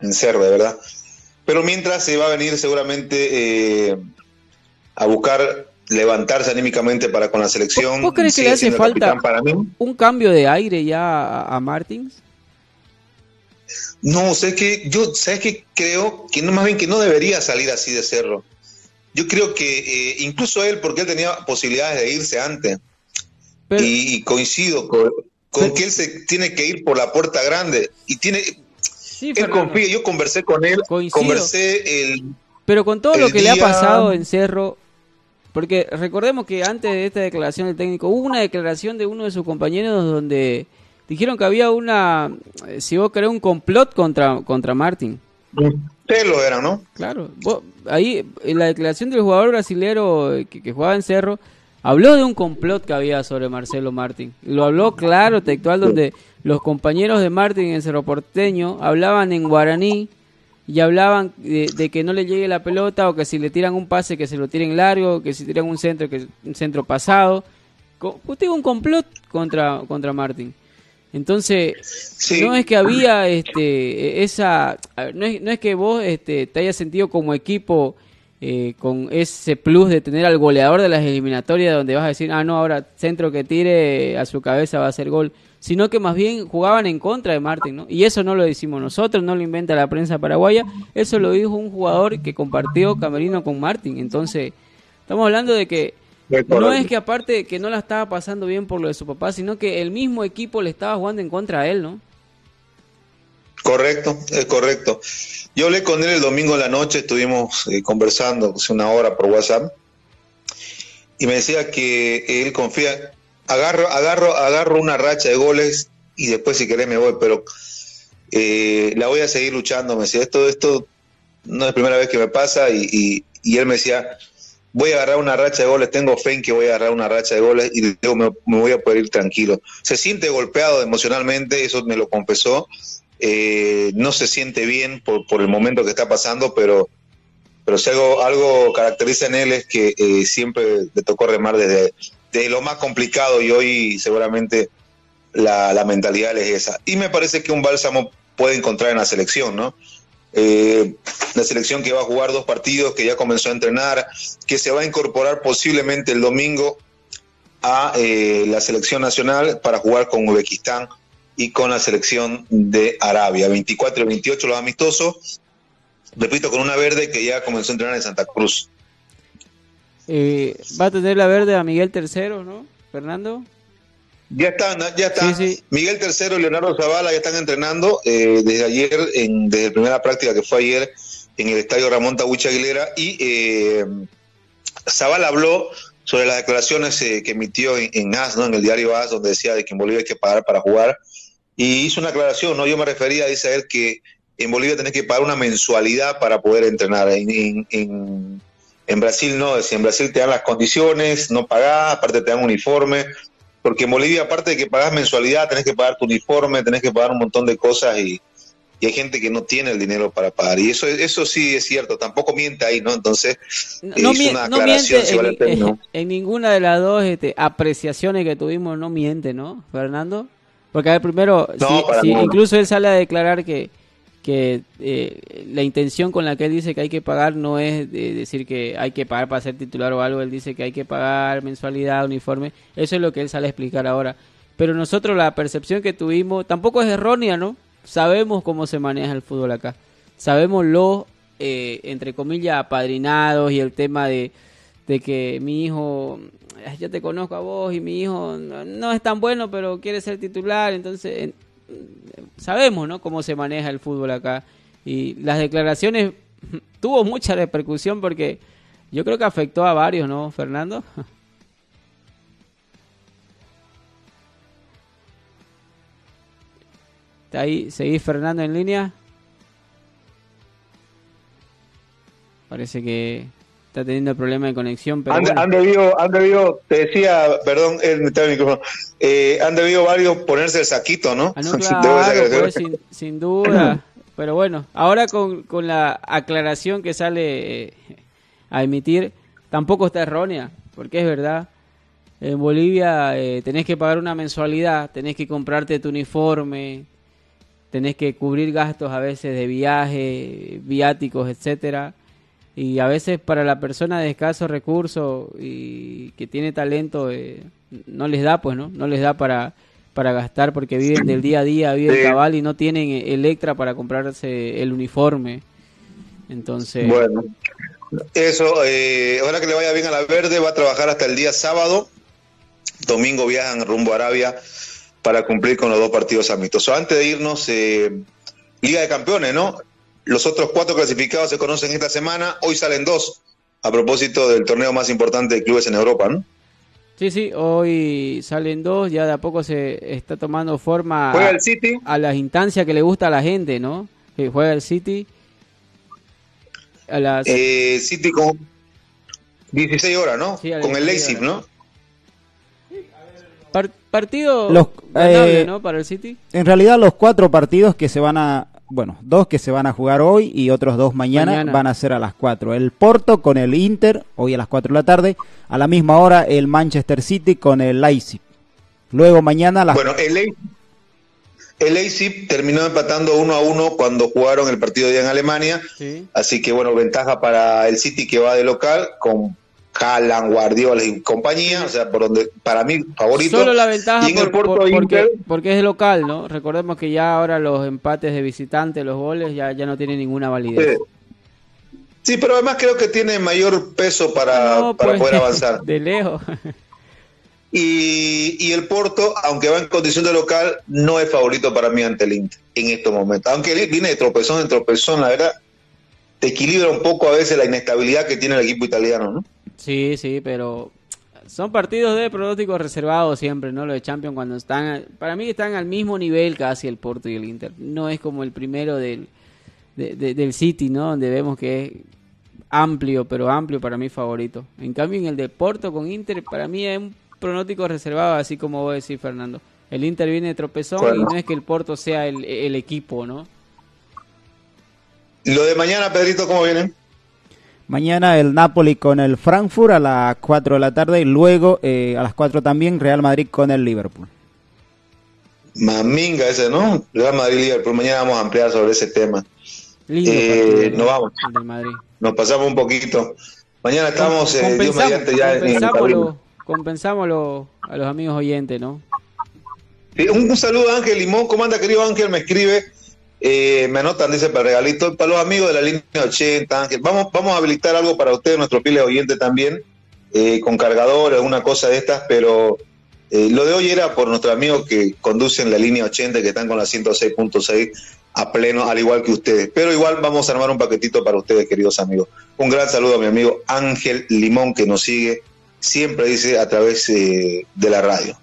en ser, de verdad. Pero mientras se va a venir seguramente eh, a buscar levantarse anímicamente para con la selección. ¿Vos crees que le hace falta un cambio de aire ya a Martins? No, sé que yo, sabes que creo que no más bien que no debería salir así de cerro. Yo creo que eh, incluso él, porque él tenía posibilidades de irse antes. y, coincido con, que él se tiene que ir por la puerta grande y tiene. él confía. Yo conversé con él, conversé el. Pero con todo lo que le ha pasado en Cerro, porque recordemos que antes de esta declaración del técnico hubo una declaración de uno de sus compañeros donde dijeron que había una, eh, si vos querés, un complot contra, contra Martín. Ustedes lo eran, ¿no? Claro. ahí, en la declaración del jugador brasilero eh, que, jugaba en Cerro, habló de un complot que había sobre Marcelo Martín. Lo habló claro, textual, donde los compañeros de Martín en Cerro Porteño hablaban en guaraní y hablaban de, que no le llegue la pelota o que si le tiran un pase que se lo tiren largo, que si tiran un centro que un centro pasado. Usted un complot contra, contra Martín. Entonces, no es que había este esa no es, no es que vos este, te hayas sentido como equipo eh, con ese plus de tener al goleador de las eliminatorias donde vas a decir, ah, no, ahora centro que tire a su cabeza va a ser gol, sino que más bien jugaban en contra de Martín, ¿no? Y eso no lo decimos nosotros, no lo inventa la prensa paraguaya, eso lo dijo un jugador que compartió camerino con Martín. Entonces, estamos hablando de que no es que aparte que no la estaba pasando bien por lo de su papá, sino que el mismo equipo le estaba jugando en contra a él, ¿no? Correcto, es correcto. Yo hablé con él el domingo en la noche, estuvimos eh, conversando hace una hora por WhatsApp y me decía que él confía, agarro, agarro, agarro una racha de goles y después si querés me voy, pero eh, la voy a seguir luchando. Me decía, esto, esto no es la primera vez que me pasa y, y él me decía, voy a agarrar una racha de goles, tengo fe en que voy a agarrar una racha de goles y luego me, voy a poder ir tranquilo. Se siente golpeado emocionalmente, eso me lo confesó. Eh, no se siente bien por, por, el momento que está pasando, pero, pero algo, algo caracteriza en él es que eh, siempre le tocó remar desde, lo más complicado y hoy seguramente la, la mentalidad es esa. Y me parece que un bálsamo puede encontrar en la selección, ¿no? Eh, la selección que va a jugar dos partidos, que ya comenzó a entrenar, que se va a incorporar posiblemente el domingo a eh, la selección nacional para jugar con Uzbekistán y con la selección de Arabia. 24 y 28 los amistosos, repito, con una verde que ya comenzó a entrenar en Santa Cruz. Eh, va a tener la verde a Miguel Tercero, ¿no? Fernando. Ya están, ya está. Miguel Tercero y Leonardo Zavala ya están entrenando eh, desde ayer, en, desde la primera práctica que fue ayer en el estadio Ramón Tahuicha Aguilera. Y eh, Zavala habló sobre las declaraciones eh, que emitió en, AS, ¿no? en el diario AS, donde decía de que en Bolivia hay que pagar para jugar. Y hizo una aclaración, ¿no? Yo me refería, dice él, que en Bolivia tenés que pagar una mensualidad para poder entrenar. En, en, en Brasil no, si en Brasil te dan las condiciones, no pagás, aparte te dan uniforme, porque en Bolivia aparte de que pagás mensualidad, tenés que pagar tu uniforme, tenés que pagar un montón de cosas y, hay gente que no tiene el dinero para pagar. Y eso eso sí es cierto, tampoco miente ahí, ¿no? Entonces, no, una aclaración en, en, ninguna de las dos este, apreciaciones que tuvimos no miente, ¿no, Fernando? Porque a ver, primero, incluso él sale a declarar que que eh, la intención con la que él dice que hay que pagar no es decir que hay que pagar para ser titular o algo, él dice que hay que pagar mensualidad, uniforme, eso es lo que él sale a explicar ahora. Pero nosotros la percepción que tuvimos tampoco es errónea, ¿no? Sabemos cómo se maneja el fútbol acá, sabemos los, eh, entre comillas, apadrinados y el tema de, de que mi hijo, ya te conozco a vos y mi hijo no es tan bueno, pero quiere ser titular, entonces sabemos, ¿no? Cómo se maneja el fútbol acá. Y las declaraciones tuvo mucha repercusión porque yo creo que afectó a varios, ¿no, Fernando? ¿Está ahí? ¿Seguís Fernando en línea? Parece que está teniendo problemas de conexión. Pero han, debido, han debido, te decía, perdón, el micrófono, eh, han debido varios ponerse el saquito, ¿no? Ah, claro, pues, sin, sin, duda. pero bueno, ahora con, con la aclaración que sale eh, a emitir, tampoco está errónea, porque es verdad. En Bolivia eh, tenés que pagar una mensualidad, tenés que comprarte tu uniforme, tenés que cubrir gastos a veces de viaje, viáticos, etcétera y a veces para la persona de escasos recursos y que tiene talento eh, no les da pues no no les da para para gastar porque viven del día a día viven cabal y no tienen el extra para comprarse el uniforme. Entonces bueno eso eh, ahora que le vaya bien a la verde va a trabajar hasta el día sábado. Domingo viajan rumbo a Arabia para cumplir con los dos partidos amistosos. Antes de irnos eh, Liga de Campeones no los otros cuatro clasificados se conocen esta semana, hoy salen dos, a propósito del torneo más importante de clubes en Europa, ¿no? Sí, sí, hoy salen dos, ya de a poco se está tomando forma ¿Juega el City? a las instancias que le gusta a la gente, ¿no? Que juega el City. A las... Eh, City con 16 horas, ¿no? con el Leipzig, ¿no? partido los, eh, ¿no? Para el City. En realidad los cuatro partidos que se van a bueno, dos que se van a jugar hoy y otros dos mañana, van a ser a las 4. El Porto con el Inter, hoy a las 4 de la tarde. A la misma hora el Manchester City con el Leipzig. Luego mañana a las... Bueno, el, el Leipzig terminó empatando 1 a 1 cuando jugaron el partido de en Alemania. Así que bueno, ventaja para el City que va de local con Haaland, Guardiola y compañía, o sea, por donde para mí favorito. Solo la ventaja porque, es local, ¿no? Recordemos que ya ahora los empates de visitante, los goles ya, ya no tienen ninguna validez. Sí. pero además creo que tiene mayor peso para, para pues, poder avanzar. De lejos. Y, y, el Porto, aunque va en condición de local, no es favorito para mí ante el Inter en estos momentos. Aunque viene de tropezón en tropezón, la verdad, te equilibra un poco a veces la inestabilidad que tiene el equipo italiano, ¿no? Sí, sí, pero son partidos de pronóstico reservados siempre, ¿no? Los de Champions cuando están, para mí están al mismo nivel casi el Porto y el Inter. No es como el primero del, del City, ¿no? Donde vemos que es amplio, pero amplio para mí favorito. En cambio en el de Porto con Inter, para mí es un pronóstico reservado, así como vos decís, Fernando. El Inter viene de tropezón y no es que el Porto sea el, el equipo, ¿no? Lo de mañana, Pedrito, ¿cómo viene? Mañana el Napoli con el Frankfurt a las 4 de la tarde y luego eh, a las 4 también Real Madrid con el Liverpool. Maminga ese, ¿no? Real Madrid-Liverpool. Mañana vamos a ampliar sobre ese tema. Eh, nos vamos. Nos pasamos un poquito. Mañana estamos, eh, Dios mediante, ya compensámoslo a los amigos oyentes, ¿no? un, un, saludo a Ángel Limón. ¿Cómo anda, querido Ángel? Me escribe eh, me anotan, dice, para regalito, para los amigos de la línea 80, Ángel. Vamos, vamos a habilitar algo para ustedes, nuestros pieles oyentes también, eh, con cargadores, una cosa de estas, pero Eh, lo de hoy era por nuestros amigos que conducen la línea 80, que están con la 106.6 a pleno, al igual que ustedes. Pero igual vamos a armar un paquetito para ustedes, queridos amigos. Un gran saludo a mi amigo Ángel Limón, que nos sigue siempre, dice, a través eh, de la radio.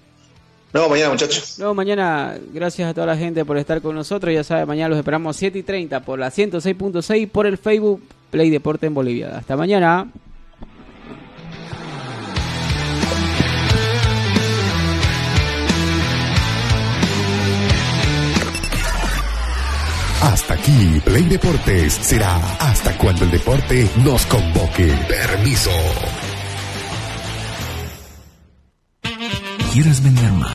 Nos mañana, muchachos. Luego mañana, gracias a toda la gente por estar con nosotros. Ya saben, mañana los esperamos 7 y 30 por la 106.6 por el Facebook Play Deporte en Bolivia. Hasta mañana. Hasta aquí, Play Deportes será hasta cuando el deporte nos convoque. Permiso. ¿Quieres vender más?